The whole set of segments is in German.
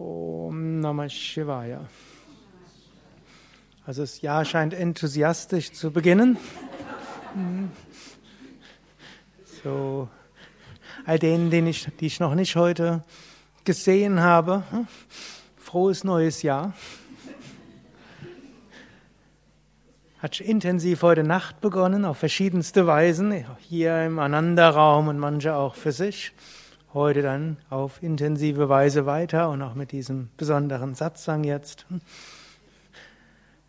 Om Namah Shivaya. Also das Jahr scheint enthusiastisch zu beginnen. So, all denen, den ich, die ich noch nicht heute gesehen habe, frohes neues Jahr. Hat intensiv heute Nacht begonnen, auf verschiedenste Weisen, hier im Ananda-Raum und manche auch für sich heute dann auf intensive Weise weiter und auch mit diesem besonderen Satzang jetzt.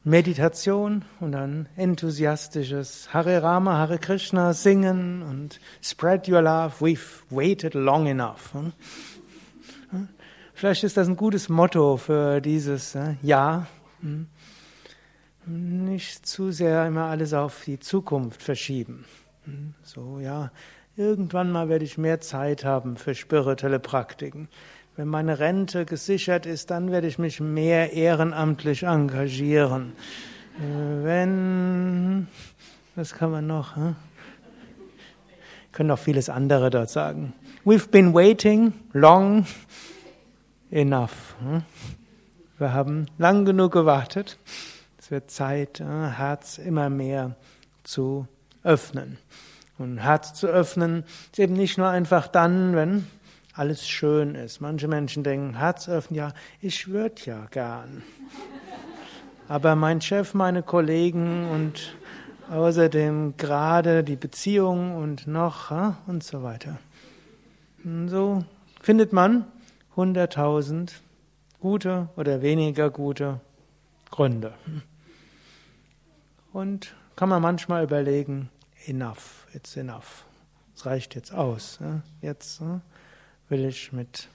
Meditation und dann enthusiastisches Hare Rama, Hare Krishna singen und spread your love, we've waited long enough. Vielleicht ist das ein gutes Motto für dieses äh, Jahr. Nicht zu sehr immer alles auf die Zukunft verschieben. So, ja, Irgendwann mal werde ich mehr Zeit haben für spirituelle Praktiken. Wenn meine Rente gesichert ist, dann werde ich mich mehr ehrenamtlich engagieren. Äh, wenn, was kann man noch? Hm? Können noch vieles andere dort sagen. We've been waiting long enough. Hm? Wir haben lang genug gewartet. Es wird Zeit, äh, Herz immer mehr zu öffnen. Und Herz zu öffnen ist eben nicht nur einfach dann, wenn alles schön ist. Manche Menschen denken, Herz öffnen, ja, ich würde ja gern. Aber mein Chef, meine Kollegen und außerdem gerade die Beziehung und noch und so weiter. Und so findet man hunderttausend gute oder weniger gute Gründe. Und kann man manchmal überlegen, enough, it's enough. Es reicht jetzt aus. Jetzt will ich mit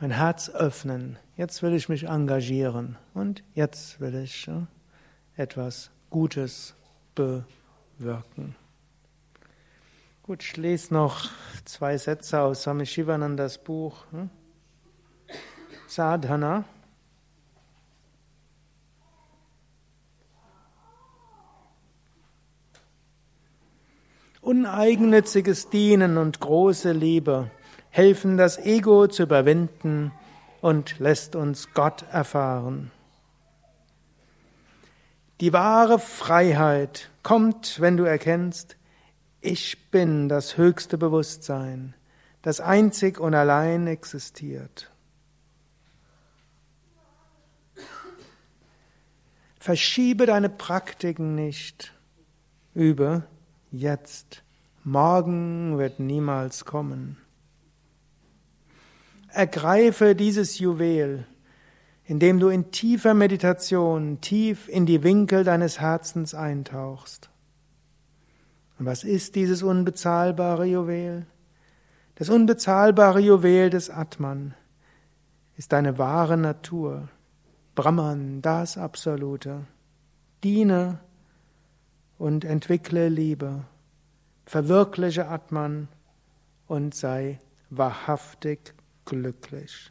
mein Herz öffnen. Jetzt will ich mich engagieren. Und jetzt will ich etwas Gutes bewirken. Gut, ich lese noch zwei Sätze aus Swami Shivanandas Buch. Sadhana. Uneigennütziges Dienen und große Liebe helfen das Ego zu überwinden und lässt uns Gott erfahren. Die wahre Freiheit kommt, wenn du erkennst, ich bin das höchste Bewusstsein, das einzig und allein existiert. Verschiebe deine Praktiken nicht, übe jetzt. Morgen wird niemals kommen. Ergreife dieses Juwel, indem du in tiefer Meditation tief in die Winkel deines Herzens eintauchst. Und was ist dieses unbezahlbare Juwel? Das unbezahlbare Juwel des Atman ist deine wahre Natur, Brahman, das Absolute. Diene und entwickle Liebe, verwirkliche Atman und sei wahrhaftig glücklich.